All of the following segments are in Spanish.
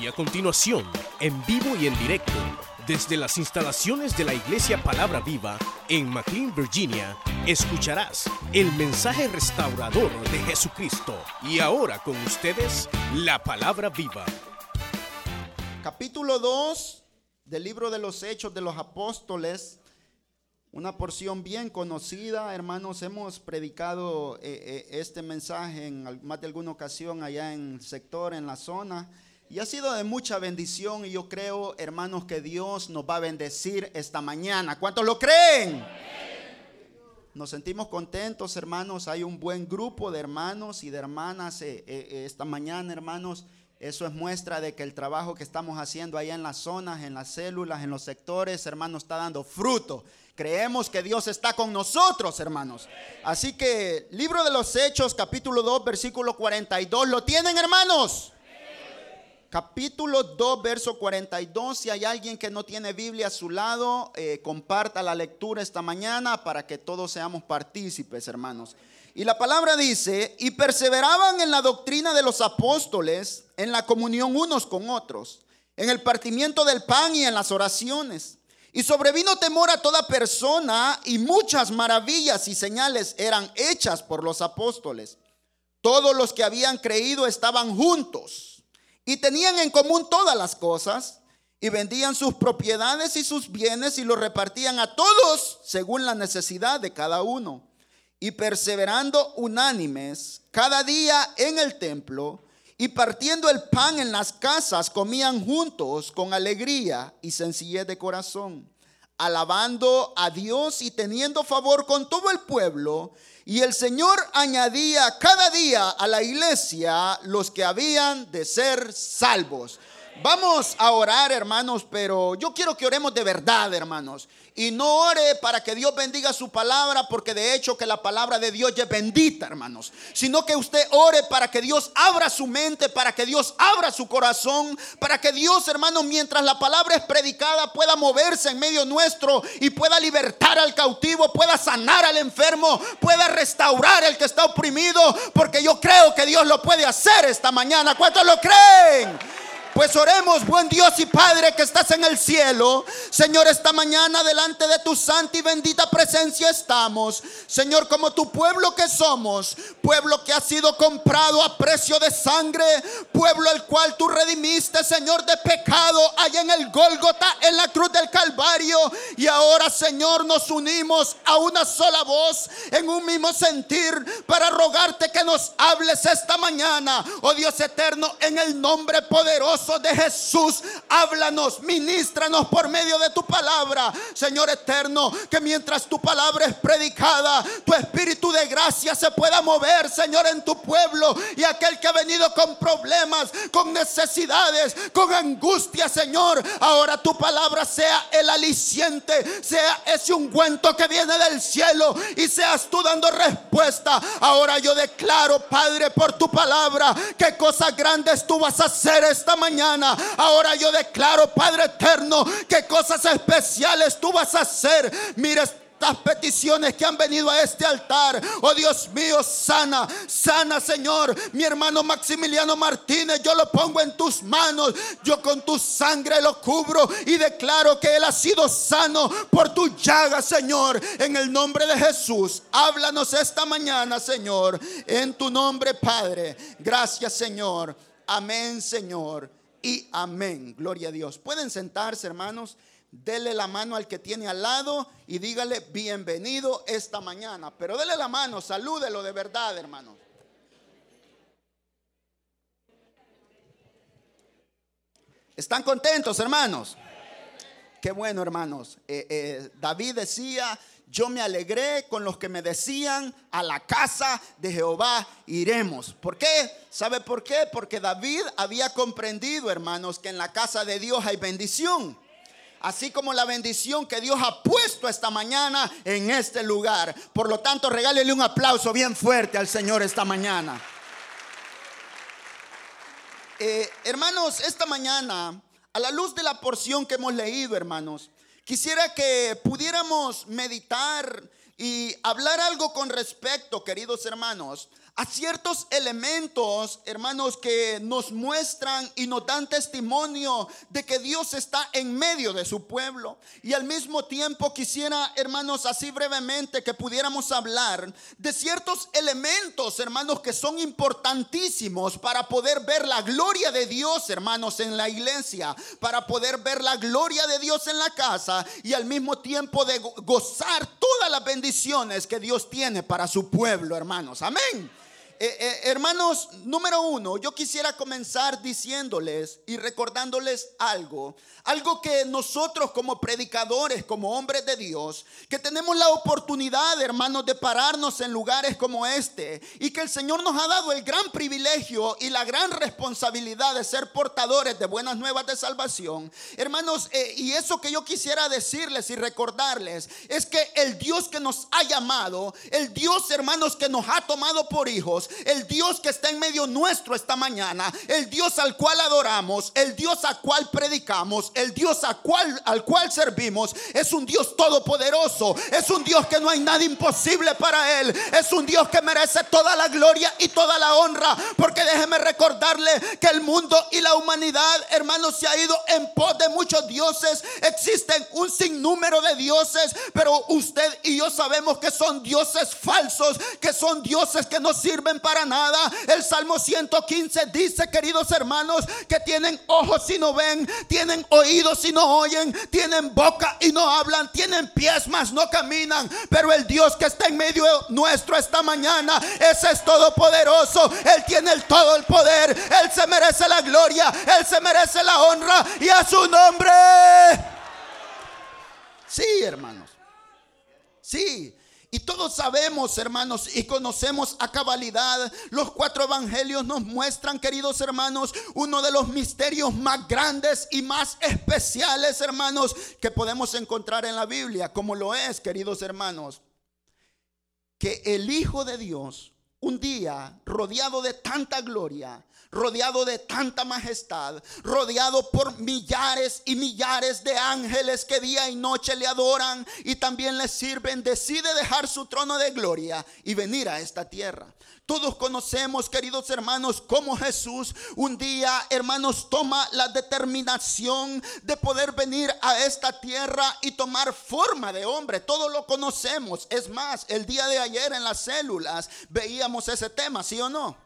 Y a continuación, en vivo y en directo, desde las instalaciones de la Iglesia Palabra Viva en McLean, Virginia, escucharás el mensaje restaurador de Jesucristo. Y ahora con ustedes, la Palabra Viva. Capítulo 2 del libro de los Hechos de los Apóstoles. Una porción bien conocida, hermanos, hemos predicado eh, eh, este mensaje en más de alguna ocasión allá en el sector, en la zona. Y ha sido de mucha bendición y yo creo, hermanos, que Dios nos va a bendecir esta mañana. ¿Cuántos lo creen? Nos sentimos contentos, hermanos. Hay un buen grupo de hermanos y de hermanas eh, eh, eh, esta mañana, hermanos. Eso es muestra de que el trabajo que estamos haciendo allá en las zonas, en las células, en los sectores, hermanos, está dando fruto. Creemos que Dios está con nosotros, hermanos. Así que, libro de los Hechos, capítulo 2, versículo 42, ¿lo tienen, hermanos? Capítulo 2, verso 42. Si hay alguien que no tiene Biblia a su lado, eh, comparta la lectura esta mañana para que todos seamos partícipes, hermanos. Y la palabra dice, y perseveraban en la doctrina de los apóstoles, en la comunión unos con otros, en el partimiento del pan y en las oraciones. Y sobrevino temor a toda persona y muchas maravillas y señales eran hechas por los apóstoles. Todos los que habían creído estaban juntos y tenían en común todas las cosas y vendían sus propiedades y sus bienes y los repartían a todos según la necesidad de cada uno. Y perseverando unánimes cada día en el templo y partiendo el pan en las casas, comían juntos con alegría y sencillez de corazón, alabando a Dios y teniendo favor con todo el pueblo. Y el Señor añadía cada día a la iglesia los que habían de ser salvos. Vamos a orar, hermanos, pero yo quiero que oremos de verdad, hermanos. Y no ore para que Dios bendiga su palabra, porque de hecho que la palabra de Dios es bendita, hermanos. Sino que usted ore para que Dios abra su mente, para que Dios abra su corazón, para que Dios, hermanos, mientras la palabra es predicada, pueda moverse en medio nuestro y pueda libertar al cautivo, pueda sanar al enfermo, pueda restaurar al que está oprimido, porque yo creo que Dios lo puede hacer esta mañana. ¿Cuántos lo creen? Pues oremos, buen Dios y Padre que estás en el cielo. Señor, esta mañana delante de tu santa y bendita presencia estamos. Señor, como tu pueblo que somos, pueblo que ha sido comprado a precio de sangre, pueblo el cual tú redimiste, Señor, de pecado allá en el Gólgota, en la cruz del Calvario. Y ahora, Señor, nos unimos a una sola voz, en un mismo sentir, para rogarte que nos hables esta mañana, oh Dios eterno, en el nombre poderoso de Jesús, háblanos, ministranos por medio de tu palabra, Señor eterno, que mientras tu palabra es predicada, tu espíritu de gracia se pueda mover, Señor, en tu pueblo. Y aquel que ha venido con problemas, con necesidades, con angustia, Señor, ahora tu palabra sea el aliciente, sea ese ungüento que viene del cielo y seas tú dando respuesta. Ahora yo declaro, Padre, por tu palabra, que cosas grandes tú vas a hacer esta mañana Ahora yo declaro, Padre eterno, que cosas especiales tú vas a hacer. Mira estas peticiones que han venido a este altar. Oh Dios mío, sana, sana Señor. Mi hermano Maximiliano Martínez, yo lo pongo en tus manos. Yo con tu sangre lo cubro y declaro que él ha sido sano por tu llaga, Señor. En el nombre de Jesús, háblanos esta mañana, Señor. En tu nombre, Padre. Gracias, Señor. Amén, Señor y amén. Gloria a Dios. Pueden sentarse, hermanos. Dele la mano al que tiene al lado y dígale bienvenido esta mañana. Pero dele la mano, salúdelo de verdad, hermano. ¿Están contentos, hermanos? Qué bueno, hermanos. Eh, eh, David decía, yo me alegré con los que me decían, a la casa de Jehová iremos. ¿Por qué? ¿Sabe por qué? Porque David había comprendido, hermanos, que en la casa de Dios hay bendición. Así como la bendición que Dios ha puesto esta mañana en este lugar. Por lo tanto, regálele un aplauso bien fuerte al Señor esta mañana. Eh, hermanos, esta mañana, a la luz de la porción que hemos leído, hermanos, Quisiera que pudiéramos meditar y hablar algo con respecto, queridos hermanos, a ciertos elementos, hermanos, que nos muestran y nos dan testimonio de que Dios está en medio de su pueblo. Y al mismo tiempo quisiera, hermanos, así brevemente que pudiéramos hablar de ciertos elementos, hermanos, que son importantísimos para poder ver la gloria de Dios, hermanos, en la iglesia, para poder ver la gloria de Dios en la casa y al mismo tiempo de gozar todas las bendiciones que Dios tiene para su pueblo, hermanos. Amén. Eh, eh, hermanos, número uno, yo quisiera comenzar diciéndoles y recordándoles algo, algo que nosotros como predicadores, como hombres de Dios, que tenemos la oportunidad, hermanos, de pararnos en lugares como este y que el Señor nos ha dado el gran privilegio y la gran responsabilidad de ser portadores de buenas nuevas de salvación. Hermanos, eh, y eso que yo quisiera decirles y recordarles es que el Dios que nos ha llamado, el Dios, hermanos, que nos ha tomado por hijos, el Dios que está en medio nuestro esta mañana, el Dios al cual adoramos, el Dios al cual predicamos, el Dios al cual, al cual servimos, es un Dios todopoderoso, es un Dios que no hay nada imposible para él, es un Dios que merece toda la gloria y toda la honra, porque déjeme recordarle que el mundo y la humanidad, hermanos, se ha ido en pos de muchos dioses, existen un sinnúmero de dioses, pero usted y yo sabemos que son dioses falsos, que son dioses que no sirven para nada. El Salmo 115 dice, queridos hermanos, que tienen ojos y no ven, tienen oídos y no oyen, tienen boca y no hablan, tienen pies mas no caminan. Pero el Dios que está en medio nuestro esta mañana, ese es todopoderoso. Él tiene el todo el poder. Él se merece la gloria, Él se merece la honra y a su nombre. Sí, hermanos. Sí, y todos sabemos, hermanos, y conocemos a cabalidad. Los cuatro evangelios nos muestran, queridos hermanos, uno de los misterios más grandes y más especiales, hermanos, que podemos encontrar en la Biblia, como lo es, queridos hermanos, que el Hijo de Dios, un día rodeado de tanta gloria, rodeado de tanta majestad, rodeado por millares y millares de ángeles que día y noche le adoran y también le sirven, decide dejar su trono de gloria y venir a esta tierra. Todos conocemos, queridos hermanos, cómo Jesús un día, hermanos, toma la determinación de poder venir a esta tierra y tomar forma de hombre. Todos lo conocemos. Es más, el día de ayer en las células veíamos ese tema, ¿sí o no?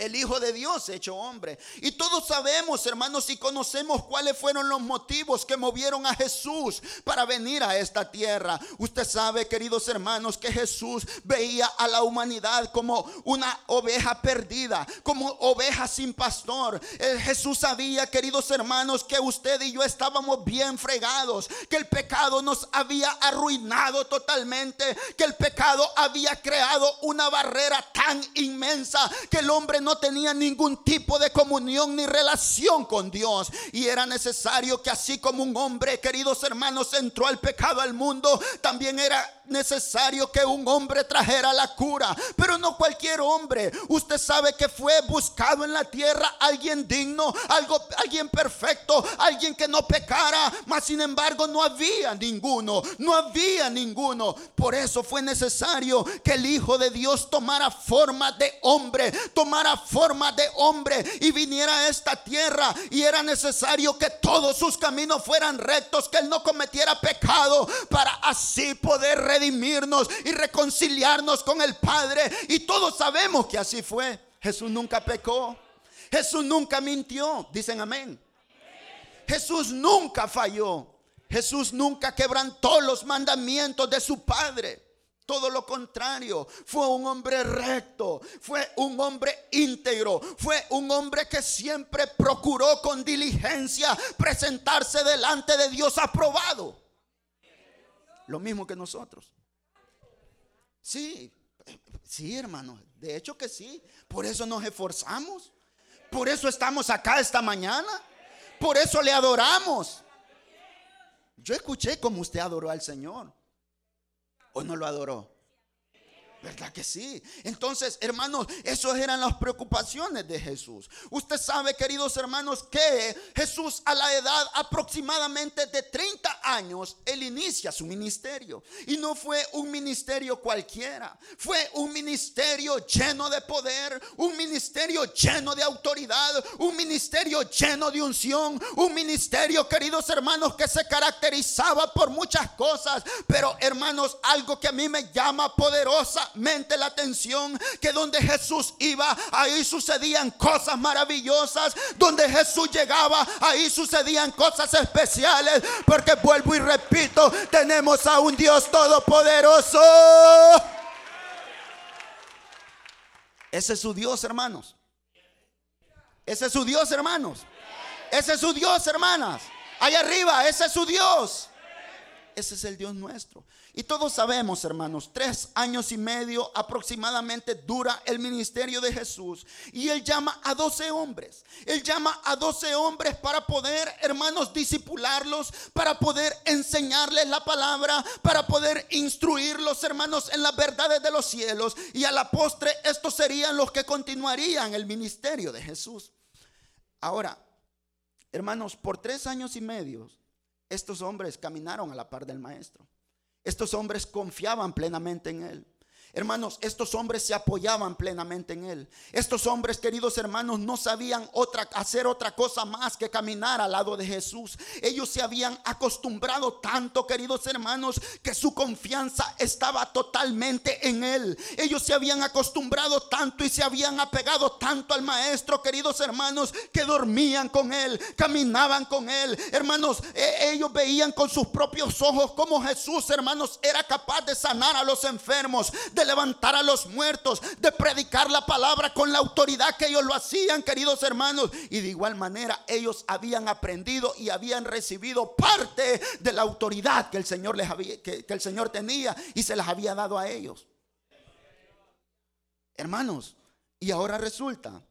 El Hijo de Dios hecho hombre. Y todos sabemos, hermanos, y conocemos cuáles fueron los motivos que movieron a Jesús para venir a esta tierra. Usted sabe, queridos hermanos, que Jesús veía a la humanidad como una oveja perdida, como oveja sin pastor. Jesús sabía, queridos hermanos, que usted y yo estábamos bien fregados, que el pecado nos había arruinado totalmente, que el pecado había creado una barrera tan inmensa que el hombre no no tenía ningún tipo de comunión ni relación con Dios. Y era necesario que así como un hombre, queridos hermanos, entró al pecado al mundo, también era necesario que un hombre trajera la cura, pero no cualquier hombre. Usted sabe que fue buscado en la tierra alguien digno, algo, alguien perfecto, alguien que no pecara, mas sin embargo no había ninguno, no había ninguno. Por eso fue necesario que el Hijo de Dios tomara forma de hombre, tomara forma de hombre y viniera a esta tierra y era necesario que todos sus caminos fueran rectos, que él no cometiera pecado para así poder y reconciliarnos con el Padre. Y todos sabemos que así fue. Jesús nunca pecó. Jesús nunca mintió. Dicen amén. Jesús nunca falló. Jesús nunca quebrantó los mandamientos de su Padre. Todo lo contrario, fue un hombre recto, fue un hombre íntegro, fue un hombre que siempre procuró con diligencia presentarse delante de Dios aprobado. Lo mismo que nosotros. Sí, sí, hermano, de hecho que sí. Por eso nos esforzamos. Por eso estamos acá esta mañana. Por eso le adoramos. Yo escuché cómo usted adoró al Señor. ¿O no lo adoró? ¿Verdad que sí? Entonces, hermanos, esas eran las preocupaciones de Jesús. Usted sabe, queridos hermanos, que Jesús a la edad aproximadamente de 30 años, él inicia su ministerio. Y no fue un ministerio cualquiera, fue un ministerio lleno de poder, un ministerio lleno de autoridad, un ministerio lleno de unción, un ministerio, queridos hermanos, que se caracterizaba por muchas cosas. Pero hermanos, algo que a mí me llama poderosamente la atención, que donde Jesús iba, ahí sucedían cosas maravillosas, donde Jesús llegaba, ahí sucedían cosas especiales, porque vuelvo y repito, tenemos a un Dios todopoderoso. Ese es su Dios, hermanos. Ese es su Dios, hermanos. Ese es su Dios, hermanas. Allá arriba, ese es su Dios. Ese es el Dios nuestro. Y todos sabemos, hermanos, tres años y medio aproximadamente dura el ministerio de Jesús. Y Él llama a doce hombres. Él llama a doce hombres para poder, hermanos, disipularlos, para poder enseñarles la palabra, para poder instruirlos, hermanos, en las verdades de los cielos. Y a la postre, estos serían los que continuarían el ministerio de Jesús. Ahora, hermanos, por tres años y medio, estos hombres caminaron a la par del maestro. Estos hombres confiaban plenamente en él. Hermanos, estos hombres se apoyaban plenamente en él. Estos hombres, queridos hermanos, no sabían otra, hacer otra cosa más que caminar al lado de Jesús. Ellos se habían acostumbrado tanto, queridos hermanos, que su confianza estaba totalmente en él. Ellos se habían acostumbrado tanto y se habían apegado tanto al maestro, queridos hermanos, que dormían con él, caminaban con él. Hermanos, e, ellos veían con sus propios ojos cómo Jesús, hermanos, era capaz de sanar a los enfermos de levantar a los muertos, de predicar la palabra con la autoridad que ellos lo hacían, queridos hermanos. Y de igual manera ellos habían aprendido y habían recibido parte de la autoridad que el Señor les había, que, que el Señor tenía y se las había dado a ellos. Hermanos, y ahora resulta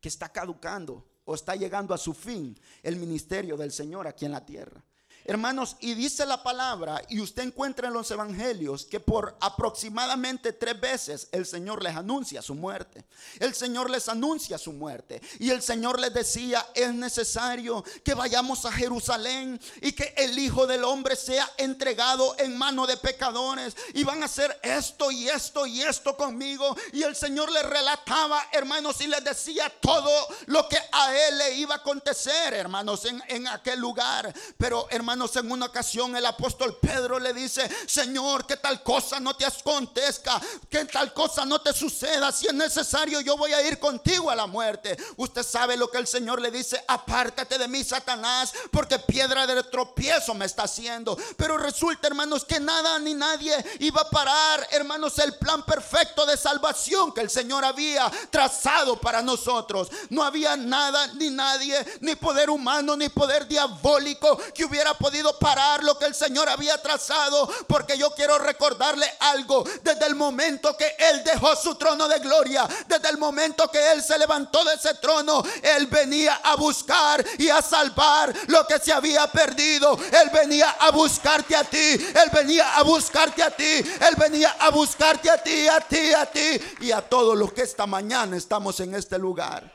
que está caducando o está llegando a su fin el ministerio del Señor aquí en la tierra. Hermanos, y dice la palabra, y usted encuentra en los evangelios que por aproximadamente tres veces el Señor les anuncia su muerte. El Señor les anuncia su muerte. Y el Señor les decía, es necesario que vayamos a Jerusalén y que el Hijo del Hombre sea entregado en mano de pecadores. Y van a hacer esto y esto y esto conmigo. Y el Señor les relataba, hermanos, y les decía todo lo que a él le iba a acontecer, hermanos, en, en aquel lugar. Pero, hermanos, en una ocasión el apóstol Pedro le dice, Señor, que tal cosa no te acontezca, que tal cosa no te suceda. Si es necesario, yo voy a ir contigo a la muerte. Usted sabe lo que el Señor le dice, apártate de mí, Satanás, porque piedra de tropiezo me está haciendo. Pero resulta, hermanos, que nada ni nadie iba a parar, hermanos, el plan perfecto de salvación que el Señor había trazado para nosotros. No había nada ni nadie, ni poder humano, ni poder diabólico que hubiera podido parar lo que el Señor había trazado. Porque yo quiero recordarle algo. Desde el momento que Él dejó su trono de gloria, desde el momento que Él se levantó de ese trono, Él venía a buscar y a salvar lo que se había perdido. Él venía a buscarte a ti. Él venía a buscarte a ti. Él venía a buscarte a ti, a ti, a ti y a todos los que esta mañana estamos en este lugar.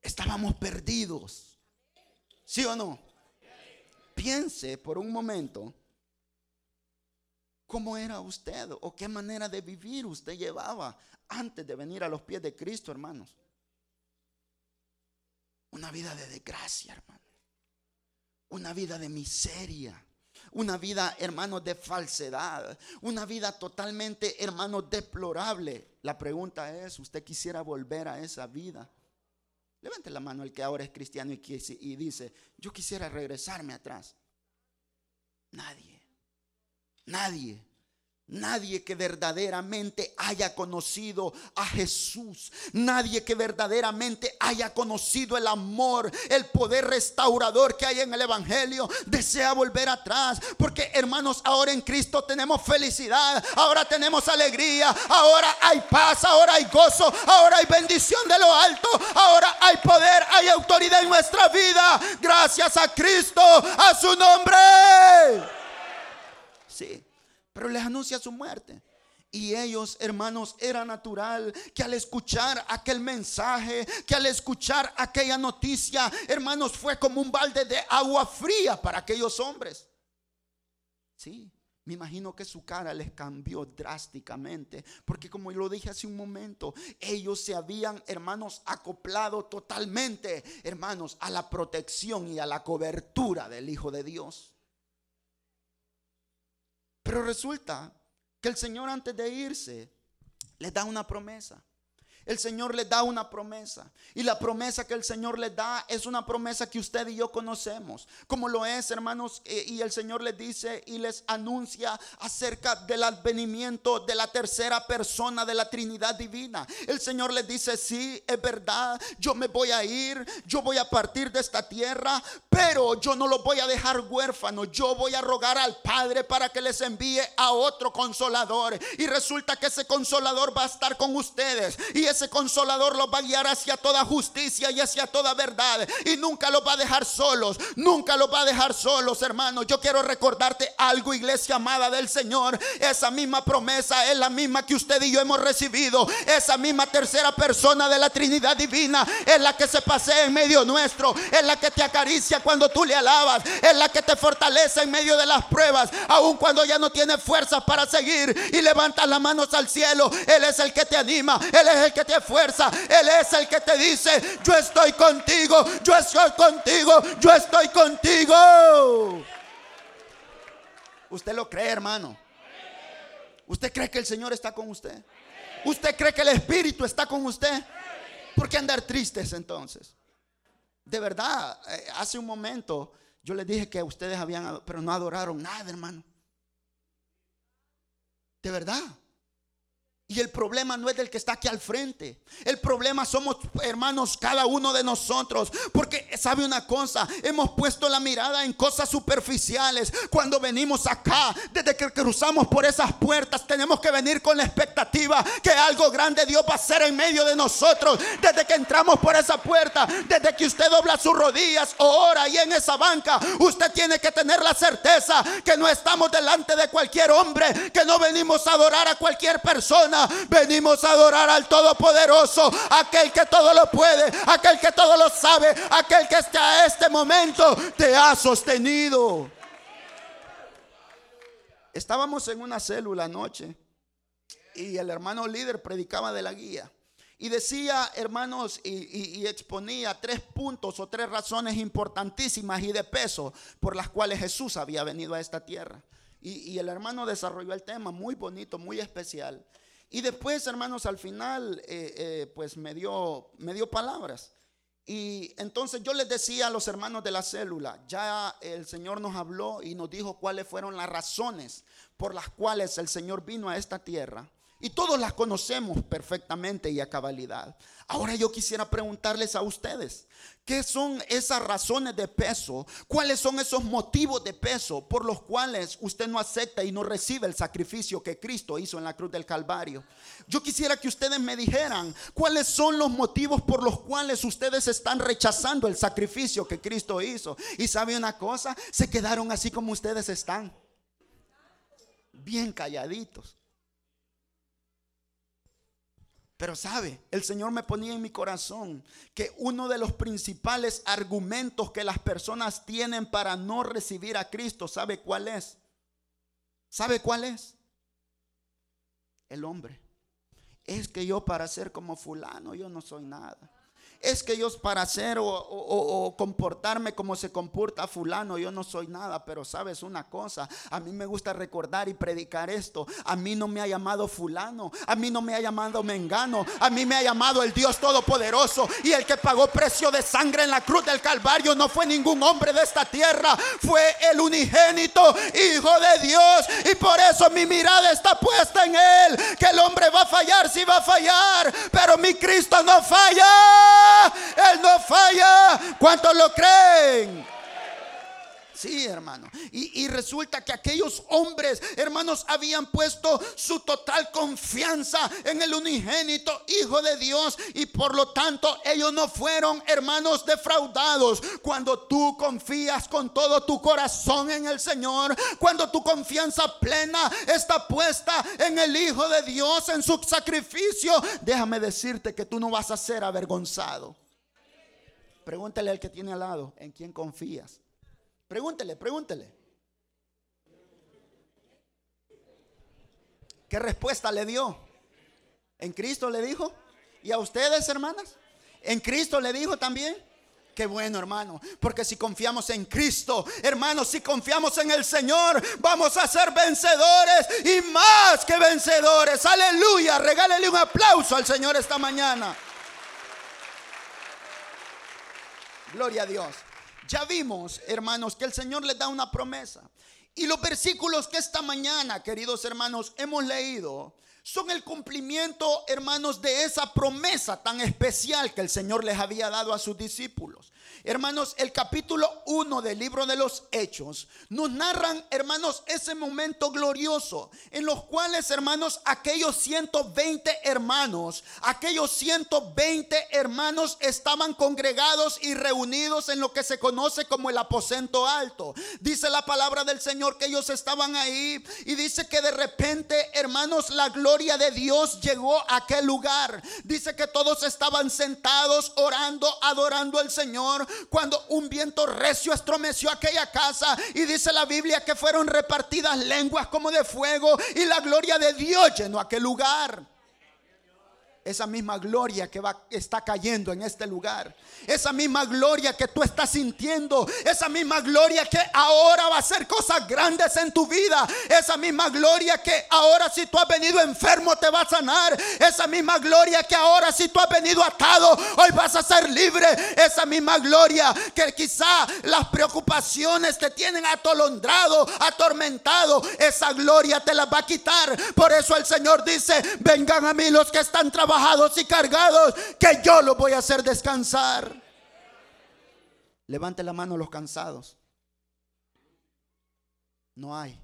Estábamos perdidos. ¿Sí o no? Piense por un momento cómo era usted o qué manera de vivir usted llevaba antes de venir a los pies de Cristo, hermanos. Una vida de desgracia, hermano. Una vida de miseria. Una vida, hermanos, de falsedad. Una vida totalmente, hermanos, deplorable. La pregunta es, ¿usted quisiera volver a esa vida? Levante la mano el que ahora es cristiano y, y dice, yo quisiera regresarme atrás. Nadie, nadie. Nadie que verdaderamente haya conocido a Jesús. Nadie que verdaderamente haya conocido el amor, el poder restaurador que hay en el Evangelio, desea volver atrás. Porque hermanos, ahora en Cristo tenemos felicidad, ahora tenemos alegría, ahora hay paz, ahora hay gozo, ahora hay bendición de lo alto, ahora hay poder, hay autoridad en nuestra vida. Gracias a Cristo, a su nombre. Sí pero les anuncia su muerte. Y ellos, hermanos, era natural que al escuchar aquel mensaje, que al escuchar aquella noticia, hermanos, fue como un balde de agua fría para aquellos hombres. Sí, me imagino que su cara les cambió drásticamente, porque como lo dije hace un momento, ellos se habían, hermanos, acoplado totalmente, hermanos, a la protección y a la cobertura del Hijo de Dios. Pero resulta que el Señor antes de irse les da una promesa el Señor les da una promesa. Y la promesa que el Señor les da es una promesa que usted y yo conocemos. Como lo es, hermanos, eh, y el Señor les dice y les anuncia acerca del advenimiento de la tercera persona de la Trinidad Divina. El Señor les dice, sí, es verdad, yo me voy a ir, yo voy a partir de esta tierra, pero yo no los voy a dejar huérfanos. Yo voy a rogar al Padre para que les envíe a otro consolador. Y resulta que ese consolador va a estar con ustedes. Y ese consolador los va a guiar hacia toda justicia y hacia toda verdad. Y nunca los va a dejar solos. Nunca los va a dejar solos, hermanos. Yo quiero recordarte algo, iglesia amada del Señor. Esa misma promesa es la misma que usted y yo hemos recibido. Esa misma tercera persona de la Trinidad Divina es la que se pasea en medio nuestro. Es la que te acaricia cuando tú le alabas. Es la que te fortalece en medio de las pruebas. Aun cuando ya no tienes fuerzas para seguir y levantas las manos al cielo. Él es el que te anima. Él es el que te fuerza. Él es el que te dice, yo estoy contigo, yo estoy contigo, yo estoy contigo. ¿Usted lo cree, hermano? ¿Usted cree que el Señor está con usted? ¿Usted cree que el Espíritu está con usted? ¿Por qué andar tristes entonces? De verdad, eh, hace un momento yo les dije que ustedes habían, pero no adoraron nada, hermano. De verdad. Y el problema no es del que está aquí al frente. El problema somos hermanos cada uno de nosotros. Porque sabe una cosa, hemos puesto la mirada en cosas superficiales. Cuando venimos acá, desde que cruzamos por esas puertas, tenemos que venir con la expectativa que algo grande Dios va a hacer en medio de nosotros. Desde que entramos por esa puerta, desde que usted dobla sus rodillas o ora ahí en esa banca, usted tiene que tener la certeza que no estamos delante de cualquier hombre, que no venimos a adorar a cualquier persona venimos a adorar al Todopoderoso, aquel que todo lo puede, aquel que todo lo sabe, aquel que hasta este momento te ha sostenido. Estábamos en una célula anoche y el hermano líder predicaba de la guía. Y decía, hermanos, y, exponía tres puntos o tres razones importantísimas y de peso por las cuales Jesús había venido a esta tierra. Y, y el hermano desarrolló el tema muy bonito, muy especial. Y después, hermanos, al final, eh, eh, pues me dio, me dio palabras. Y entonces yo les decía a los hermanos de la célula, ya el Señor nos habló y nos dijo cuáles fueron las razones por las cuales el Señor vino a esta tierra. Y todos las conocemos perfectamente y a cabalidad. Ahora yo quisiera preguntarles a ustedes, ¿qué son esas razones de peso? ¿Cuáles son esos motivos de peso por los cuales usted no acepta y no recibe el sacrificio que Cristo hizo en la cruz del Calvario? Yo quisiera que ustedes me dijeran cuáles son los motivos por los cuales ustedes están rechazando el sacrificio que Cristo hizo. Y sabe una cosa, se quedaron así como ustedes están, bien calladitos. Pero sabe, el Señor me ponía en mi corazón que uno de los principales argumentos que las personas tienen para no recibir a Cristo, ¿sabe cuál es? ¿Sabe cuál es? El hombre. Es que yo para ser como fulano, yo no soy nada es que yo para hacer o, comportarme como se comporta fulano, yo no soy nada, pero sabes una cosa, a mí me gusta recordar y predicar esto, a mí no me ha llamado fulano, a mí no me ha llamado mengano, a mí me ha llamado el Dios Todopoderoso y el que pagó precio de sangre en la cruz del Calvario no fue ningún hombre de esta tierra, fue el unigénito Hijo de Dios y por eso mi mirada está puesta en Él, que el hombre va a fallar, si va a fallar, pero mi Cristo no falla. Él no falla. ¿Cuántos lo creen? Sí, hermano. Y, resulta que aquellos hombres, hermanos, habían puesto su total confianza en el unigénito Hijo de Dios. Y por lo tanto, ellos no fueron, hermanos, defraudados. Cuando tú confías con todo tu corazón en el Señor, cuando tu confianza plena está puesta en el Hijo de Dios, en su sacrificio, déjame decirte que tú no vas a ser avergonzado. Pregúntale al que tiene al lado, ¿en quién confías? Pregúntele, pregúntele. ¿Qué respuesta le dio? ¿En Cristo le dijo? ¿Y a ustedes, hermanas? ¿En Cristo le dijo también? Qué bueno, hermano. Porque si confiamos en Cristo, hermanos, si confiamos en el Señor, vamos a ser vencedores y más que vencedores. Aleluya. Regálele un aplauso al Señor esta mañana. Gloria a Dios. Ya vimos, hermanos, que el Señor les da una promesa. Y los versículos que esta mañana, queridos hermanos, hemos leído, son el cumplimiento, hermanos, de esa promesa tan especial que el Señor les había dado a sus discípulos. Hermanos, el capítulo 1 del libro de los Hechos nos narran, hermanos, ese momento glorioso en los cuales, hermanos, aquellos 120 hermanos, aquellos 120 hermanos estaban congregados y reunidos en lo que se conoce como el aposento alto. Dice la palabra del Señor que ellos estaban ahí y dice que de repente, hermanos, la gloria de Dios llegó a aquel lugar. Dice que todos estaban sentados orando, adorando al Señor cuando un viento recio estromeció aquella casa y dice la Biblia que fueron repartidas lenguas como de fuego y la gloria de Dios llenó aquel lugar esa misma gloria que va, está cayendo en este lugar, esa misma gloria que tú estás sintiendo, esa misma gloria que ahora va a hacer cosas grandes en tu vida, esa misma gloria que ahora si tú has venido enfermo te va a sanar, esa misma gloria que ahora si tú has venido atado, hoy vas a ser libre, esa misma gloria que quizá las preocupaciones te tienen atolondrado, atormentado, esa gloria te la va a quitar. Por eso el Señor dice, vengan a mí los que están trabajando y cargados, que yo los voy a hacer descansar. Levante la mano los cansados. No hay.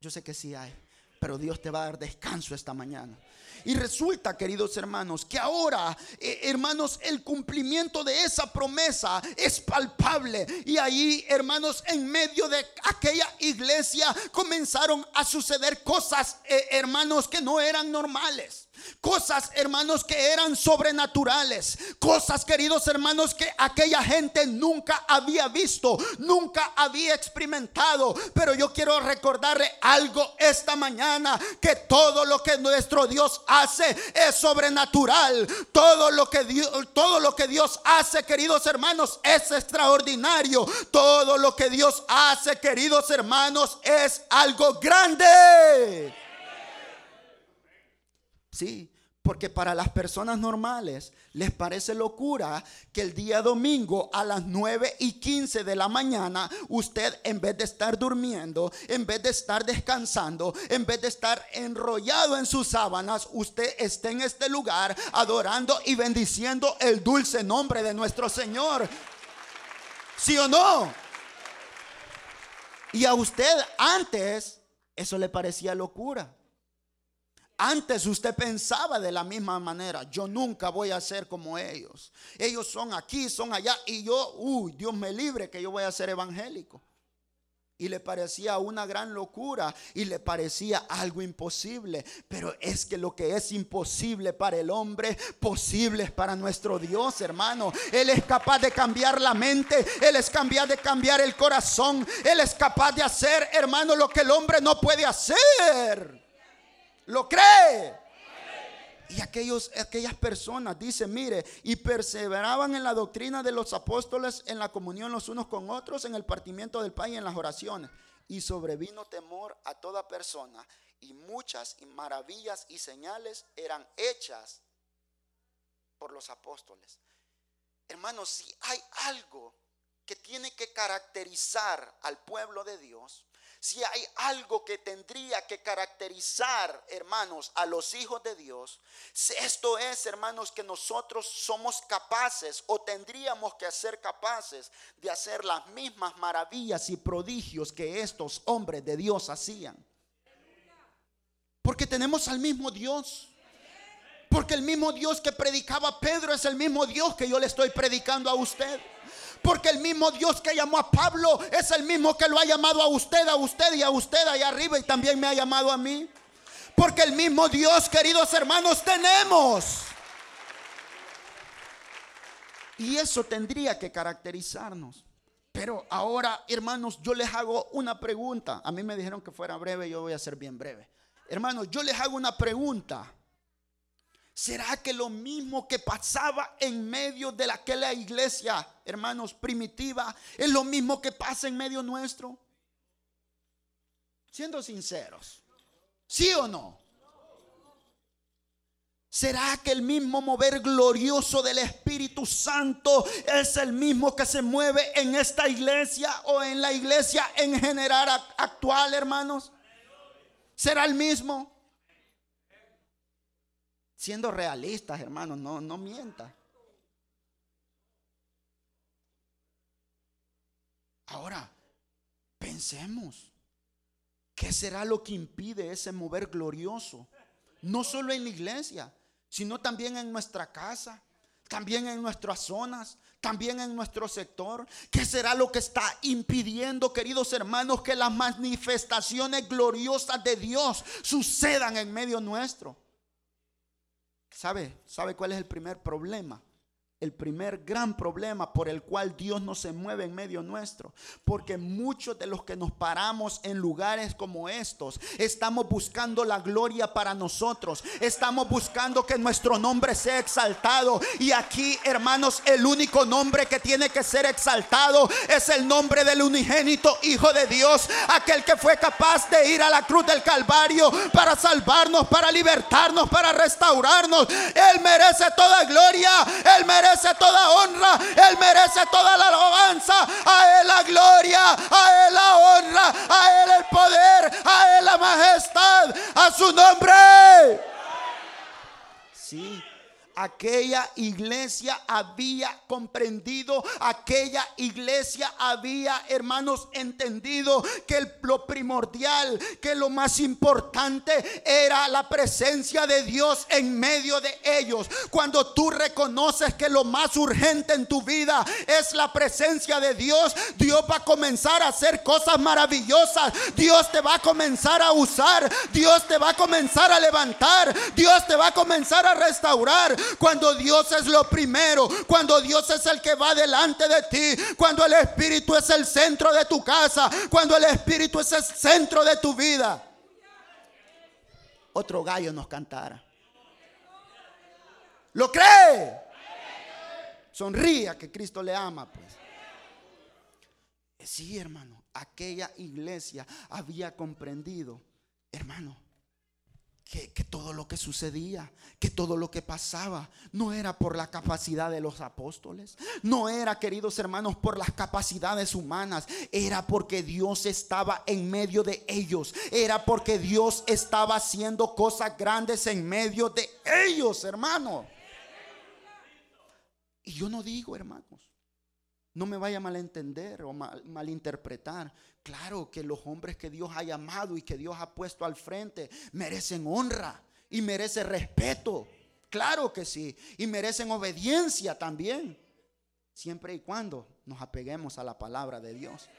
Yo sé que sí hay, pero Dios te va a dar descanso esta mañana. Y resulta, queridos hermanos, que ahora, eh, hermanos, el cumplimiento de esa promesa es palpable. Y ahí, hermanos, en medio de aquella iglesia comenzaron a suceder cosas, eh, hermanos, que no eran normales. Cosas, hermanos, que eran sobrenaturales. Cosas, queridos hermanos, que aquella gente nunca había visto, nunca había experimentado. Pero yo quiero recordarle algo esta mañana, que todo lo que nuestro Dios hace es sobrenatural. Todo lo que Dios, todo lo que Dios hace, queridos hermanos, es extraordinario. Todo lo que Dios hace, queridos hermanos, es algo grande. Sí, porque para las personas normales les parece locura que el día domingo a las 9 y 15 de la mañana usted en vez de estar durmiendo, en vez de estar descansando, en vez de estar enrollado en sus sábanas, usted esté en este lugar adorando y bendiciendo el dulce nombre de nuestro Señor. ¿Sí o no? Y a usted antes eso le parecía locura. Antes usted pensaba de la misma manera, yo nunca voy a ser como ellos. Ellos son aquí, son allá y yo, uy, Dios me libre que yo voy a ser evangélico. Y le parecía una gran locura y le parecía algo imposible. Pero es que lo que es imposible para el hombre, posible es para nuestro Dios, hermano. Él es capaz de cambiar la mente, Él es capaz de cambiar el corazón, Él es capaz de hacer, hermano, lo que el hombre no puede hacer. ¿Lo cree? Y aquellos, aquellas personas, dice, mire, y perseveraban en la doctrina de los apóstoles, en la comunión los unos con otros, en el partimiento del pan y en las oraciones. Y sobrevino temor a toda persona, y muchas maravillas y señales eran hechas por los apóstoles. Hermanos, si hay algo que tiene que caracterizar al pueblo de Dios, si hay algo que tendría que caracterizar, hermanos, a los hijos de Dios, esto es, hermanos, que nosotros somos capaces o tendríamos que ser capaces de hacer las mismas maravillas y prodigios que estos hombres de Dios hacían. Porque tenemos al mismo Dios. Porque el mismo Dios que predicaba Pedro es el mismo Dios que yo le estoy predicando a usted. Porque el mismo Dios que llamó a Pablo es el mismo que lo ha llamado a usted, a usted y a usted allá arriba y también me ha llamado a mí. Porque el mismo Dios, queridos hermanos, tenemos. Y eso tendría que caracterizarnos. Pero ahora, hermanos, yo les hago una pregunta. A mí me dijeron que fuera breve, yo voy a ser bien breve. Hermanos, yo les hago una pregunta. ¿Será que lo mismo que pasaba en medio de aquella iglesia, hermanos, primitiva, es lo mismo que pasa en medio nuestro? Siendo sinceros, ¿sí o no? ¿Será que el mismo mover glorioso del Espíritu Santo es el mismo que se mueve en esta iglesia o en la iglesia en general actual, hermanos? ¿Será el mismo? Siendo realistas, hermanos, no, no mienta. Ahora, pensemos, ¿qué será lo que impide ese mover glorioso? No solo en la iglesia, sino también en nuestra casa, también en nuestras zonas, también en nuestro sector. ¿Qué será lo que está impidiendo, queridos hermanos, que las manifestaciones gloriosas de Dios sucedan en medio nuestro? ¿Sabe? ¿Sabe cuál es el primer problema? El primer gran problema por el cual Dios no se mueve en medio nuestro. Porque muchos de los que nos paramos en lugares como estos, estamos buscando la gloria para nosotros. Estamos buscando que nuestro nombre sea exaltado. Y aquí, hermanos, el único nombre que tiene que ser exaltado es el nombre del unigénito Hijo de Dios. Aquel que fue capaz de ir a la cruz del Calvario para salvarnos, para libertarnos, para restaurarnos. Él merece toda gloria. Él merece merece toda honra, Él merece toda la alabanza, a Él la gloria, a Él la honra, a Él el poder, a Él la majestad, a su nombre. Sí aquella iglesia había comprendido, aquella iglesia había, hermanos, entendido que lo primordial, que lo más importante era la presencia de Dios en medio de ellos. Cuando tú reconoces que lo más urgente en tu vida es la presencia de Dios, Dios va a comenzar a hacer cosas maravillosas. Dios te va a comenzar a usar. Dios te va a comenzar a levantar. Dios te va a comenzar a restaurar. Cuando Dios es lo primero, cuando Dios es el que va delante de ti, cuando el Espíritu es el centro de tu casa, cuando el Espíritu es el centro de tu vida. Otro gallo nos cantara. ¿Lo cree? Sonría que Cristo le ama, pues. Sí, hermano, aquella iglesia había comprendido, hermano, que, todo lo que sucedía, que todo lo que pasaba, no era por la capacidad de los apóstoles, no era, queridos hermanos, por las capacidades humanas, era porque Dios estaba en medio de ellos, era porque Dios estaba haciendo cosas grandes en medio de ellos, hermano. Y yo no digo, hermanos, no me vaya a malentender o mal, malinterpretar. Claro que los hombres que Dios ha llamado y que Dios ha puesto al frente merecen honra y merecen respeto. Claro que sí. Y merecen obediencia también. Siempre y cuando nos apeguemos a la palabra de Dios.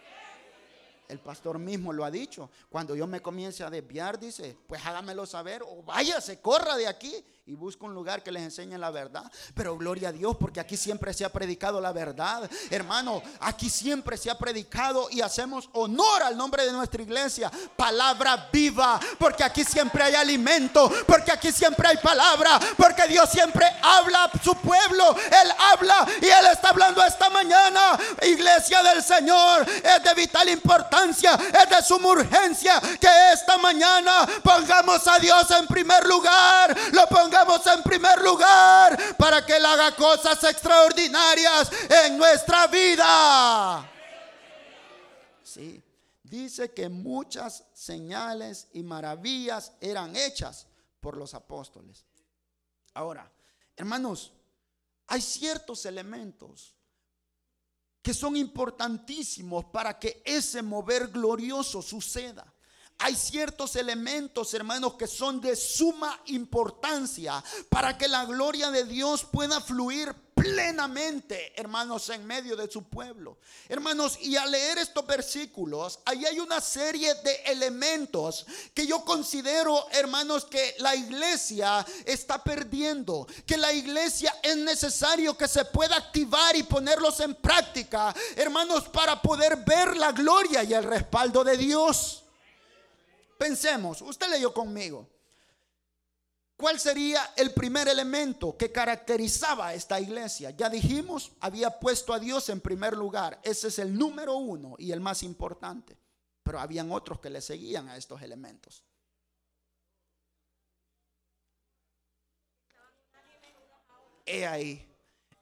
El pastor mismo lo ha dicho. Cuando yo me comience a desviar, dice, pues hágamelo saber o váyase, corra de aquí y busca un lugar que les enseñe la verdad. Pero gloria a Dios, porque aquí siempre se ha predicado la verdad. Hermano, aquí siempre se ha predicado y hacemos honor al nombre de nuestra iglesia. Palabra viva, porque aquí siempre hay alimento, porque aquí siempre hay palabra, porque Dios siempre habla a su pueblo. Él habla y Él está hablando esta mañana. Iglesia del Señor, es de vital importancia, es de suma urgencia que esta mañana pongamos a Dios en primer lugar. En primer lugar para que Él haga cosas extraordinarias en nuestra vida. Sí, dice que muchas señales y maravillas eran hechas por los apóstoles. Ahora, hermanos, hay ciertos elementos que son importantísimos para que ese mover glorioso suceda. Hay ciertos elementos, hermanos, que son de suma importancia para que la gloria de Dios pueda fluir plenamente, hermanos, en medio de su pueblo. Hermanos, y al leer estos versículos, ahí hay una serie de elementos que yo considero, hermanos, que la iglesia está perdiendo, que la iglesia es necesario que se pueda activar y ponerlos en práctica, hermanos, para poder ver la gloria y el respaldo de Dios. Pensemos, usted leyó conmigo. ¿Cuál sería el primer elemento que caracterizaba a esta iglesia? Ya dijimos, había puesto a Dios en primer lugar. Ese es el número uno y el más importante. Pero habían otros que le seguían a estos elementos. He ahí,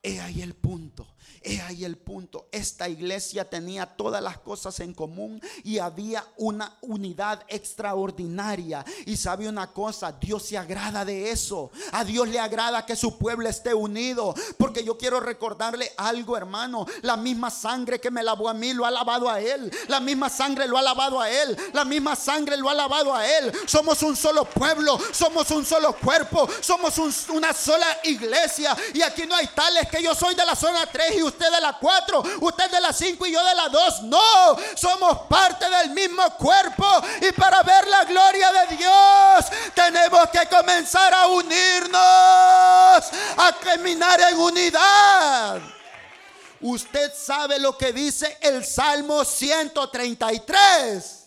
he ahí el punto. He ahí el punto. Esta iglesia tenía todas las cosas en común y había una unidad extraordinaria. Y sabe una cosa, Dios se agrada de eso. A Dios le agrada que su pueblo esté unido. Porque yo quiero recordarle algo, hermano. La misma sangre que me lavó a mí lo ha lavado a él. La misma sangre lo ha lavado a él. La misma sangre lo ha lavado a él. Somos un solo pueblo. Somos un solo cuerpo. Somos una sola iglesia. Y aquí no hay tales yo soy de la zona 3 y usted de la 4, usted de la 5 y yo de la 2. No, somos parte del mismo cuerpo y para ver la gloria de Dios tenemos que comenzar a unirnos, a caminar en unidad. Usted sabe lo que dice el Salmo 133.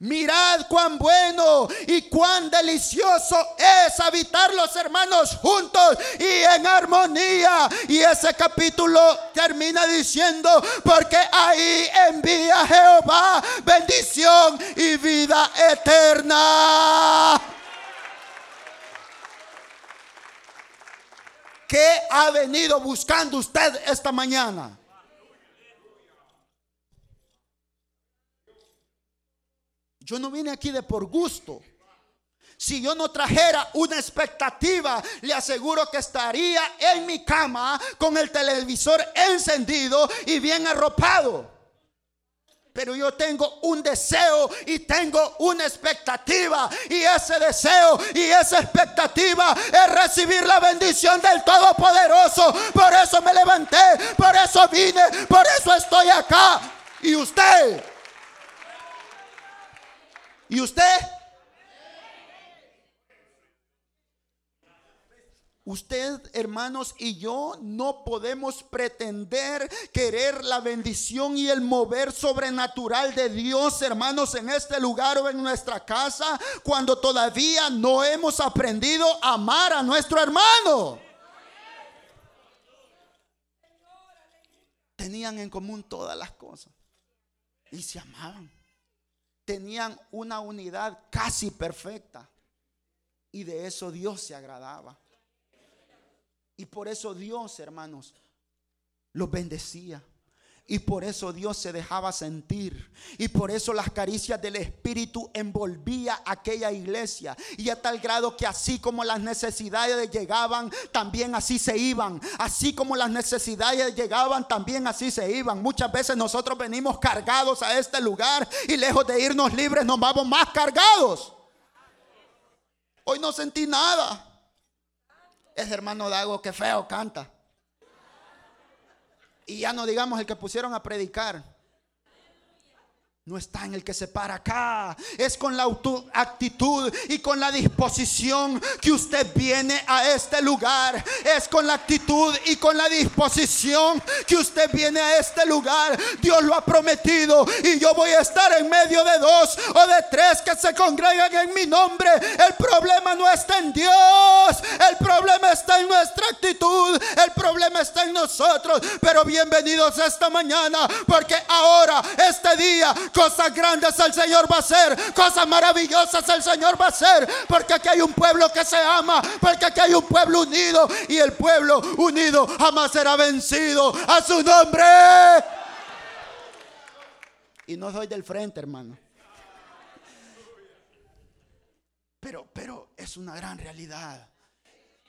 Mirad cuán bueno y cuán delicioso es habitar los hermanos juntos y en armonía. Y ese capítulo termina diciendo, porque ahí envía Jehová bendición y vida eterna. ¿Qué ha venido buscando usted esta mañana? Yo no vine aquí de por gusto. Si yo no trajera una expectativa, le aseguro que estaría en mi cama con el televisor encendido y bien arropado. Pero yo tengo un deseo y tengo una expectativa. Y ese deseo y esa expectativa es recibir la bendición del Todopoderoso. Por eso me levanté, por eso vine, por eso estoy acá. Y usted ¿Y usted? Usted, hermanos, y yo no podemos pretender querer la bendición y el mover sobrenatural de Dios, hermanos, en este lugar o en nuestra casa, cuando todavía no hemos aprendido a amar a nuestro hermano. Tenían en común todas las cosas y se amaban tenían una unidad casi perfecta. Y de eso Dios se agradaba. Y por eso Dios, hermanos, los bendecía. Y por eso Dios se dejaba sentir. Y por eso las caricias del Espíritu envolvía aquella iglesia. Y a tal grado que así como las necesidades llegaban, también así se iban. Así como las necesidades llegaban, también así se iban. Muchas veces nosotros venimos cargados a este lugar y lejos de irnos libres nos vamos más cargados. Hoy no sentí nada. Es hermano Dago que feo canta. Y ya no digamos el que pusieron a predicar. No está en el que se para acá. Es con la actitud y con la disposición que usted viene a este lugar. Es con la actitud y con la disposición que usted viene a este lugar. Dios lo ha prometido y yo voy a estar en medio de dos o de tres que se congregan en mi nombre. El problema no está en Dios. El problema está en nuestra actitud. El problema está en nosotros. Pero bienvenidos esta mañana porque ahora, este día, Cosas grandes el Señor va a hacer. Cosas maravillosas el Señor va a hacer. Porque aquí hay un pueblo que se ama. Porque aquí hay un pueblo unido. Y el pueblo unido jamás será vencido. A su nombre. Y no soy del frente, hermano. Pero, pero es una gran realidad.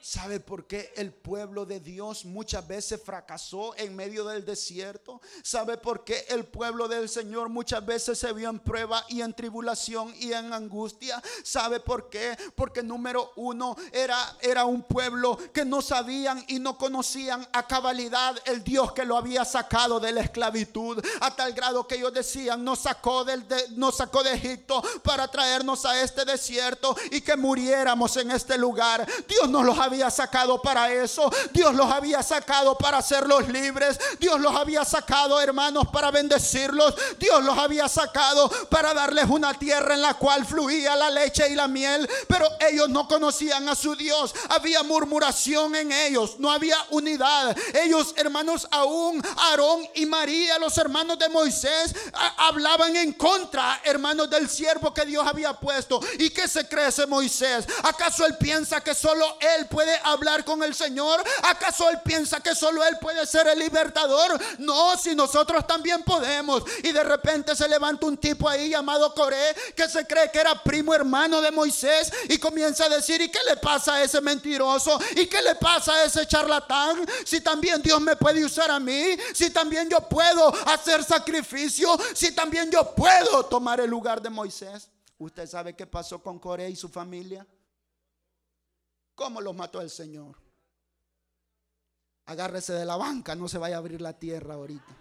¿Sabe por qué el pueblo de Dios muchas veces fracasó en medio del desierto? ¿Sabe por qué el pueblo del Señor muchas veces se vio en prueba y en tribulación y en angustia? ¿Sabe por qué? Porque número uno era, era un pueblo que no sabían y no conocían a cabalidad el Dios que lo había sacado de la esclavitud. A tal grado que ellos decían, nos sacó, del, nos sacó de Egipto para traernos a este desierto y que muriéramos en este lugar. Dios nos los había había sacado para eso. Dios los había sacado para hacerlos libres. Dios los había sacado, hermanos, para bendecirlos. Dios los había sacado para darles una tierra en la cual fluía la leche y la miel. Pero ellos no conocían a su Dios. Había murmuración en ellos. No había unidad. Ellos, hermanos, aún Aarón y María, los hermanos de Moisés, hablaban en contra, hermanos, del siervo que Dios había puesto. ¿Y qué se cree ese Moisés? ¿Acaso él piensa que solo él puede puede hablar con el Señor? ¿Acaso Él piensa que solo Él puede ser el libertador? No, si nosotros también podemos. Y de repente se levanta un tipo ahí llamado Coré que se cree que era primo hermano de Moisés y comienza a decir, ¿y qué le pasa a ese mentiroso? ¿Y qué le pasa a ese charlatán? Si también Dios me puede usar a mí, si también yo puedo hacer sacrificio, si también yo puedo tomar el lugar de Moisés. ¿Usted sabe qué pasó con Coré y su familia? ¿Cómo los mató el Señor? Agárrese de la banca, no se vaya a abrir la tierra ahorita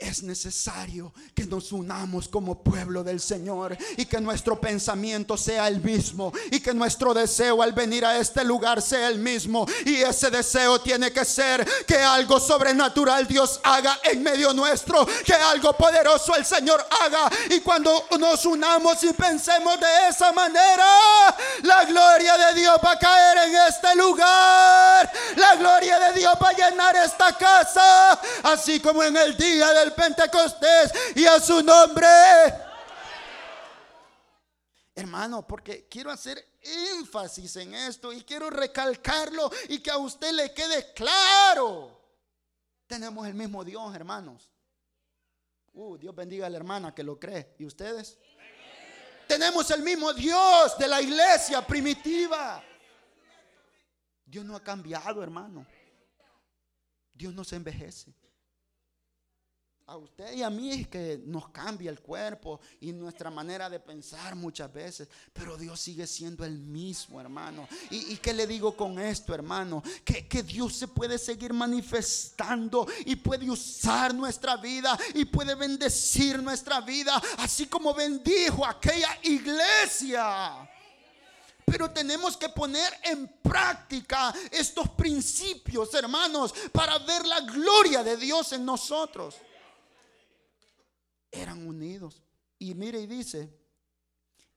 es necesario que nos unamos como pueblo del Señor y que nuestro pensamiento sea el mismo y que nuestro deseo al venir a este lugar sea el mismo. Y ese deseo tiene que ser que algo sobrenatural Dios haga en medio nuestro, que algo poderoso el Señor haga. Y cuando nos unamos y pensemos de esa manera, la gloria de Dios va a caer en este lugar. La gloria de Dios va a llenar esta casa, así como en el día del Pentecostés y a su nombre. Hermano, porque quiero hacer énfasis en esto y quiero recalcarlo y que a usted le quede claro. Tenemos el mismo Dios, hermanos. Uh, Dios bendiga a la hermana que lo cree. ¿Y ustedes? Tenemos el mismo Dios de la iglesia primitiva. Dios no ha cambiado, hermano. Dios no se envejece a usted y a mí es que nos cambia el cuerpo y nuestra manera de pensar muchas veces, pero Dios sigue siendo el mismo, hermano. ¿Y, qué le digo con esto, hermano? Que, que Dios se puede seguir manifestando y puede usar nuestra vida y puede bendecir nuestra vida, así como bendijo aquella iglesia. Pero tenemos que poner en práctica estos principios, hermanos, para ver la gloria de Dios en nosotros eran unidos. Y mire y dice,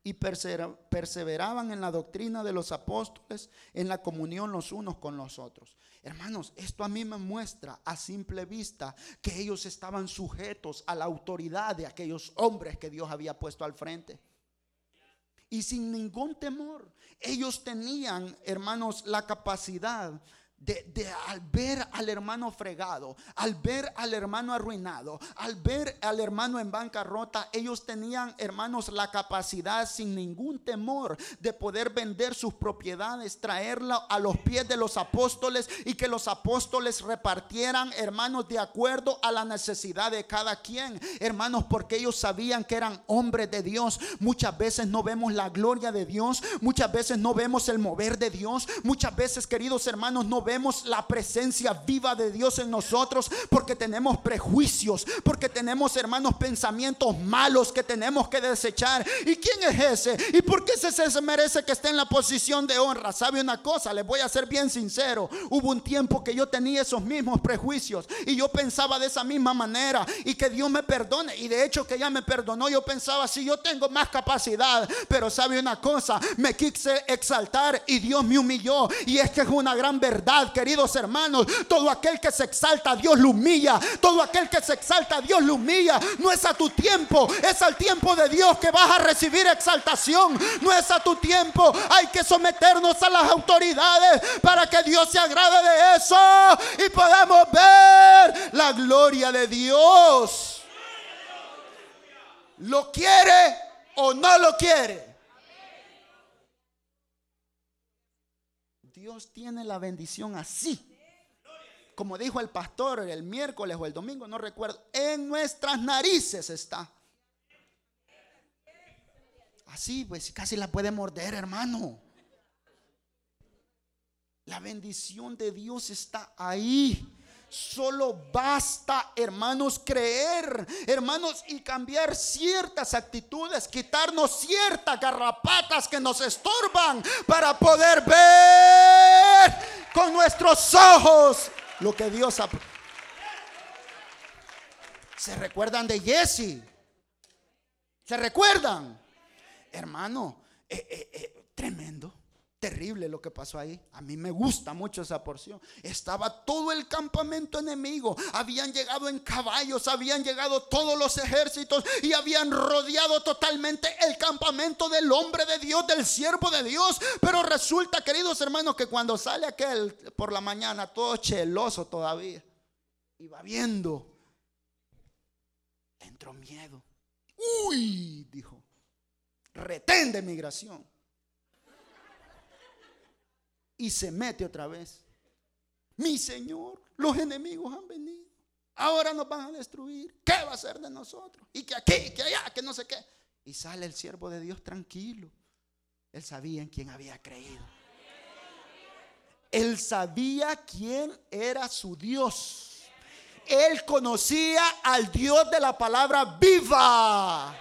y perseveraban en la doctrina de los apóstoles, en la comunión los unos con los otros. Hermanos, esto a mí me muestra a simple vista que ellos estaban sujetos a la autoridad de aquellos hombres que Dios había puesto al frente. Y sin ningún temor, ellos tenían, hermanos, la capacidad de, al ver al hermano fregado, al ver al hermano arruinado, al ver al hermano en bancarrota, ellos tenían, hermanos, la capacidad sin ningún temor de poder vender sus propiedades, traerla a los pies de los apóstoles y que los apóstoles repartieran, hermanos, de acuerdo a la necesidad de cada quien, hermanos, porque ellos sabían que eran hombres de Dios. Muchas veces no vemos la gloria de Dios, muchas veces no vemos el mover de Dios, muchas veces, queridos hermanos, no vemos vemos la presencia viva de Dios en nosotros porque tenemos prejuicios, porque tenemos hermanos pensamientos malos que tenemos que desechar. ¿Y quién es ese? ¿Y por qué ese se merece que esté en la posición de honra? ¿Sabe una cosa? Les voy a ser bien sincero. Hubo un tiempo que yo tenía esos mismos prejuicios y yo pensaba de esa misma manera y que Dios me perdone. Y de hecho que ya me perdonó, yo pensaba, si yo tengo más capacidad, pero sabe una cosa, me quise exaltar y Dios me humilló. Y es que es una gran verdad queridos hermanos. Todo aquel que se exalta, Dios lo humilla. Todo aquel que se exalta, Dios lo humilla. No es a tu tiempo, es al tiempo de Dios que vas a recibir exaltación. No es a tu tiempo. Hay que someternos a las autoridades para que Dios se agrade de eso y podamos ver la gloria de Dios. ¿Lo quiere o no lo quiere? Dios tiene la bendición así. Como dijo el pastor el miércoles o el domingo, no recuerdo, en nuestras narices está. Así, pues casi la puede morder, hermano. La bendición de Dios está ahí. Solo basta, hermanos, creer, hermanos, y cambiar ciertas actitudes, quitarnos ciertas garrapatas que nos estorban para poder ver con nuestros ojos lo que Dios ha... ¿Se recuerdan de Jesse? ¿Se recuerdan? Hermano, eh, eh, eh, tremendo terrible lo que pasó ahí. A mí me gusta mucho esa porción. Estaba todo el campamento enemigo. Habían llegado en caballos, habían llegado todos los ejércitos y habían rodeado totalmente el campamento del hombre de Dios, del siervo de Dios. Pero resulta, queridos hermanos, que cuando sale aquel por la mañana, todo cheloso todavía, y va viendo, entró miedo. Uy, dijo, retén de migración y se mete otra vez. Mi Señor, los enemigos han venido. Ahora nos van a destruir. ¿Qué va a ser de nosotros? Y que aquí, que allá, que no sé qué. Y sale el siervo de Dios tranquilo. Él sabía en quién había creído. Él sabía quién era su Dios. Él conocía al Dios de la palabra viva.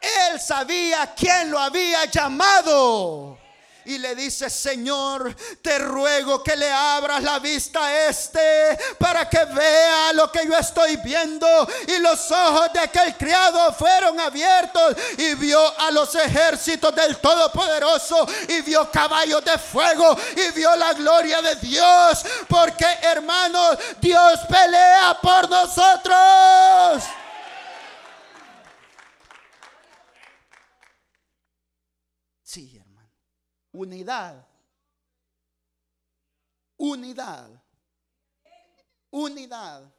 Él sabía quién lo había llamado y le dice, Señor, te ruego que le abras la vista a este para que vea lo que yo estoy viendo. Y los ojos de aquel criado fueron abiertos y vio a los ejércitos del Todopoderoso y vio caballos de fuego y vio la gloria de Dios. Porque hermanos, Dios pelea por nosotros. Unidad. Unidad. Unidad.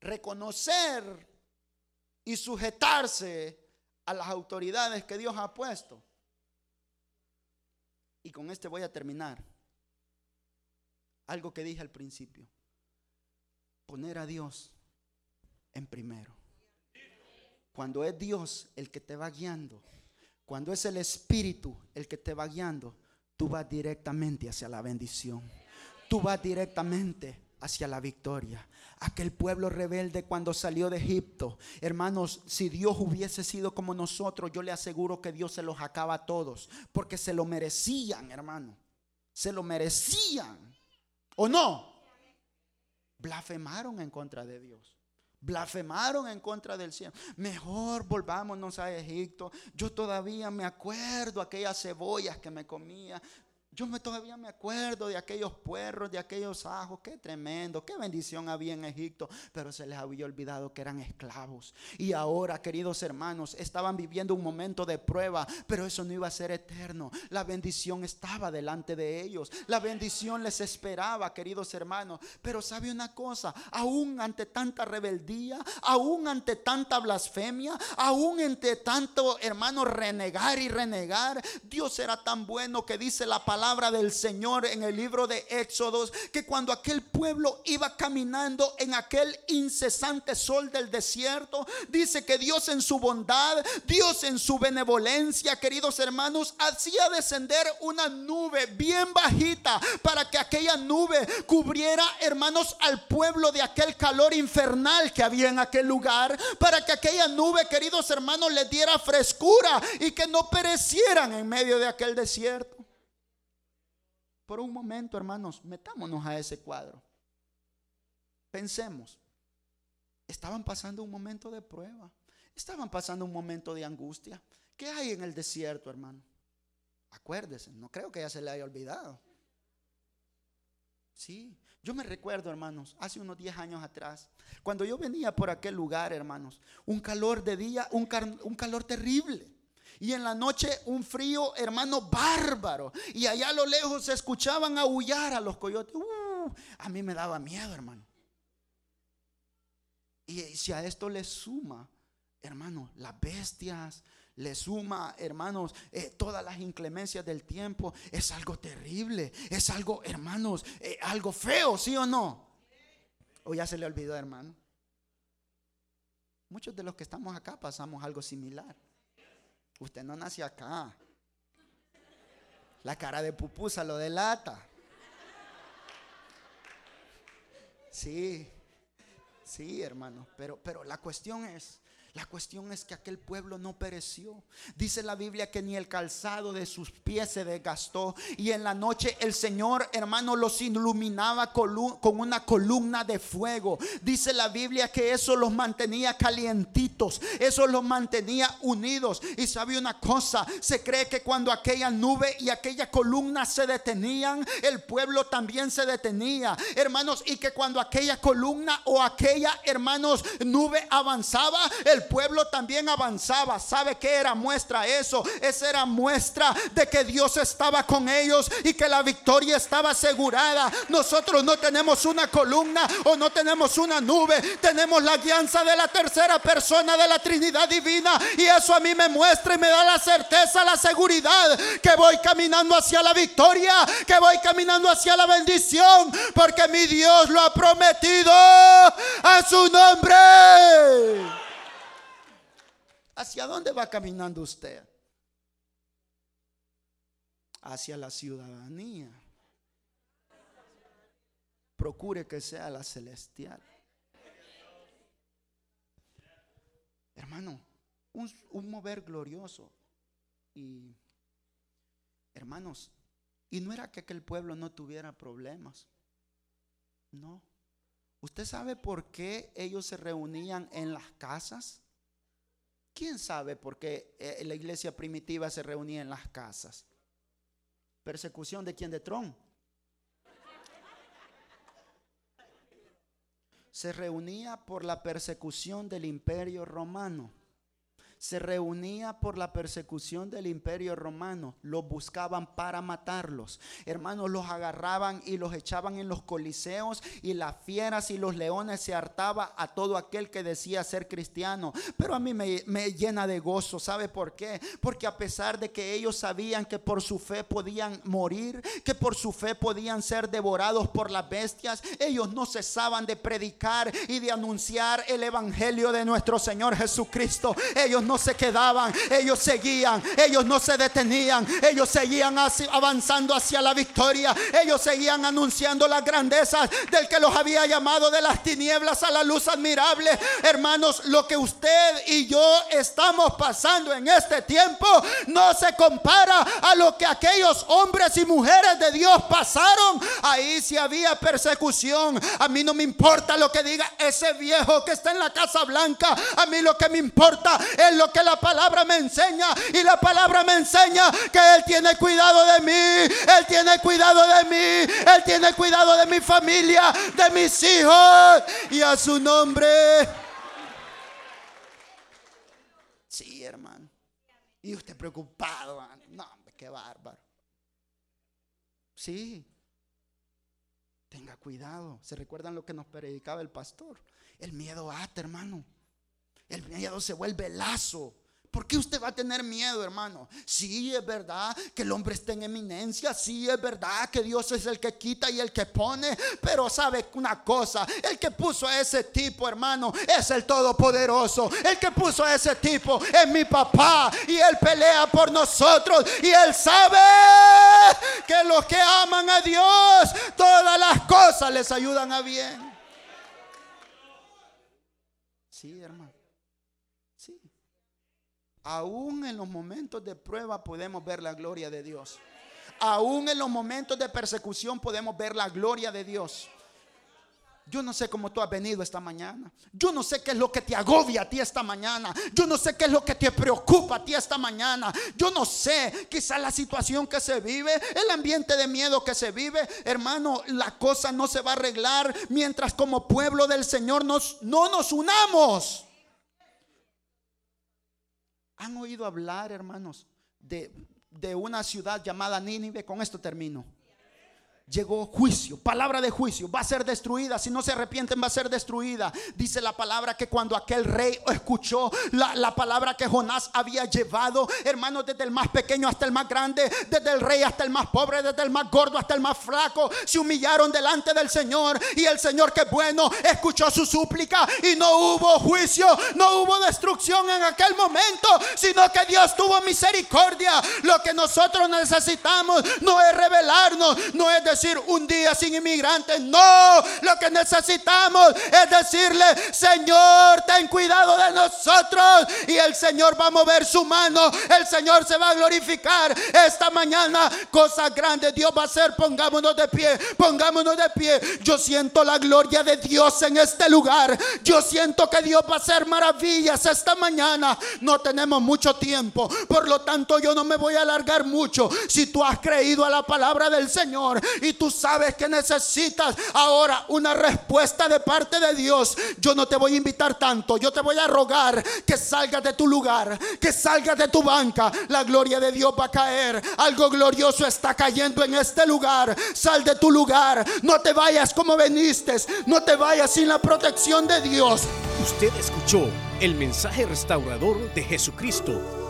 Reconocer y sujetarse a las autoridades que Dios ha puesto. Y con este voy a terminar. Algo que dije al principio. Poner a Dios en primero. Cuando es Dios el que te va guiando cuando es el Espíritu el que te va guiando, tú vas directamente hacia la bendición. Tú vas directamente hacia la victoria. Aquel pueblo rebelde cuando salió de Egipto, hermanos, si Dios hubiese sido como nosotros, yo le aseguro que Dios se los acaba a todos, porque se lo merecían, hermano. Se lo merecían. ¿O no? Blasfemaron en contra de Dios blasfemaron en contra del cielo. Mejor volvámonos a Egipto. Yo todavía me acuerdo aquellas cebollas que me comía. Yo me, todavía me acuerdo de aquellos puerros, de aquellos ajos. Qué tremendo, qué bendición había en Egipto. Pero se les había olvidado que eran esclavos. Y ahora, queridos hermanos, estaban viviendo un momento de prueba. Pero eso no iba a ser eterno. La bendición estaba delante de ellos. La bendición les esperaba, queridos hermanos. Pero sabe una cosa, aún ante tanta rebeldía, aún ante tanta blasfemia, aún ante tanto, hermano, renegar y renegar, Dios era tan bueno que dice la palabra palabra del Señor en el libro de Éxodos que cuando aquel pueblo iba caminando en aquel incesante sol del desierto, dice que Dios en su bondad, Dios en su benevolencia, queridos hermanos, hacía descender una nube bien bajita para que aquella nube cubriera, hermanos, al pueblo de aquel calor infernal que había en aquel lugar, para que aquella nube, queridos hermanos, les diera frescura y que no perecieran en medio de aquel desierto. Por un momento, hermanos, metámonos a ese cuadro. Pensemos, estaban pasando un momento de prueba, estaban pasando un momento de angustia. ¿Qué hay en el desierto, hermano? Acuérdese, no creo que ya se le haya olvidado. Sí, yo me recuerdo, hermanos, hace unos 10 años atrás, cuando yo venía por aquel lugar, hermanos, un calor de día, un, un calor terrible. Y en la noche un frío, hermano, bárbaro. Y allá a lo lejos se escuchaban aullar a los coyotes. Uh, a mí me daba miedo, hermano. Y si a esto le suma, hermano, las bestias, le suma, hermanos, eh, todas las inclemencias del tiempo, es algo terrible, es algo, hermanos, eh, algo feo, ¿sí o no? O ya se le olvidó, hermano. Muchos de los que estamos acá pasamos algo similar. Usted no nace acá. La cara de pupusa lo delata. Sí, sí, hermano. Pero, pero la cuestión es la cuestión es que aquel pueblo no pereció. Dice la Biblia que ni el calzado de sus pies se desgastó. Y en la noche el Señor, hermano, los iluminaba con una columna de fuego. Dice la Biblia que eso los mantenía calientitos. Eso los mantenía unidos. Y sabe una cosa, se cree que cuando aquella nube y aquella columna se detenían, el pueblo también se detenía. Hermanos, y que cuando aquella columna o aquella, hermanos, nube avanzaba, el pueblo también avanzaba. ¿Sabe qué era muestra eso? Esa era muestra de que Dios estaba con ellos y que la victoria estaba asegurada. Nosotros no tenemos una columna o no tenemos una nube. Tenemos la guianza de la tercera persona de la Trinidad Divina. Y eso a mí me muestra y me da la certeza, la seguridad que voy caminando hacia la victoria, que voy caminando hacia la bendición. Porque mi Dios lo ha prometido a su nombre. ¿Hacia dónde va caminando usted? Hacia la ciudadanía. Procure que sea la celestial. Hermano, un, mover glorioso. Y, hermanos, y no era que aquel pueblo no tuviera problemas. No. ¿Usted sabe por qué ellos se reunían en las casas? ¿Quién sabe por qué eh, la iglesia primitiva se reunía en las casas? ¿Persecución de quién? De Tron. Se reunía por la persecución del imperio romano se reunía por la persecución del imperio romano. Los buscaban para matarlos. Hermanos, los agarraban y los echaban en los coliseos y las fieras y los leones se hartaba a todo aquel que decía ser cristiano. Pero a mí me, me llena de gozo. ¿Sabe por qué? Porque a pesar de que ellos sabían que por su fe podían morir, que por su fe podían ser devorados por las bestias, ellos no cesaban de predicar y de anunciar el evangelio de nuestro Señor Jesucristo. Ellos no se quedaban, ellos seguían, ellos no se detenían, ellos seguían avanzando hacia la victoria, ellos seguían anunciando las grandezas del que los había llamado de las tinieblas a la luz admirable. Hermanos, lo que usted y yo estamos pasando en este tiempo no se compara a lo que aquellos hombres y mujeres de Dios pasaron. Ahí si había persecución. A mí no me importa lo que diga ese viejo que está en la Casa Blanca. A mí lo que me importa es lo que la palabra me enseña. Y la palabra me enseña que Él tiene cuidado de mí. Él tiene cuidado de mí. Él tiene cuidado de mi familia, de mis hijos. Y a su nombre. Sí, hermano. Y usted preocupado. No, qué bárbaro. Sí. Tenga cuidado. ¿Se recuerdan lo que nos predicaba el pastor? El miedo ata, hermano. El miedo se vuelve lazo. ¿Por qué usted va a tener miedo, hermano? Sí, es verdad que el hombre está en eminencia. Sí, es verdad que Dios es el que quita y el que pone. Pero sabe una cosa, el que puso a ese tipo, hermano, es el Todopoderoso. El que puso a ese tipo es mi papá. Y él pelea por nosotros. Y él sabe que los que aman a Dios, todas las cosas les ayudan a bien. Sí, hermano. Aún en los momentos de prueba podemos ver la gloria de Dios. Aún en los momentos de persecución podemos ver la gloria de Dios. Yo no sé cómo tú has venido esta mañana. Yo no sé qué es lo que te agobia a ti esta mañana. Yo no sé qué es lo que te preocupa a ti esta mañana. Yo no sé, quizá la situación que se vive, el ambiente de miedo que se vive. Hermano, la cosa no se va a arreglar mientras como pueblo del Señor nos, no nos unamos. ¿Han oído hablar, hermanos, de, una ciudad llamada Nínive? Con esto termino. Llegó juicio, palabra de juicio, va a ser destruida, si no se arrepienten va a ser destruida. Dice la palabra que cuando aquel rey escuchó la, palabra que Jonás había llevado, hermanos, desde el más pequeño hasta el más grande, desde el rey hasta el más pobre, desde el más gordo hasta el más flaco, se humillaron delante del Señor y el Señor que bueno escuchó su súplica y no hubo juicio, no hubo destrucción en aquel momento, sino que Dios tuvo misericordia. Lo que nosotros necesitamos no es revelarnos, no es decir un día sin inmigrantes. No, lo que necesitamos es decirle, Señor, ten cuidado de nosotros. Y el Señor va a mover su mano. El Señor se va a glorificar esta mañana. Cosas grandes Dios va a hacer. Pongámonos de pie, pongámonos de pie. Yo siento la gloria de Dios en este lugar. Yo siento que Dios va a hacer maravillas esta mañana. No tenemos mucho tiempo. Por lo tanto, yo no me voy a alargar mucho. Si tú has creído a la palabra del Señor y tú sabes que necesitas ahora una respuesta de parte de Dios, yo no te voy a invitar tanto, yo te voy a rogar que salgas de tu lugar, que salgas de tu banca. La gloria de Dios va a caer. Algo glorioso está cayendo en este lugar. Sal de tu lugar. No te vayas como veniste. No te vayas sin la protección de Dios. Usted escuchó el mensaje restaurador de Jesucristo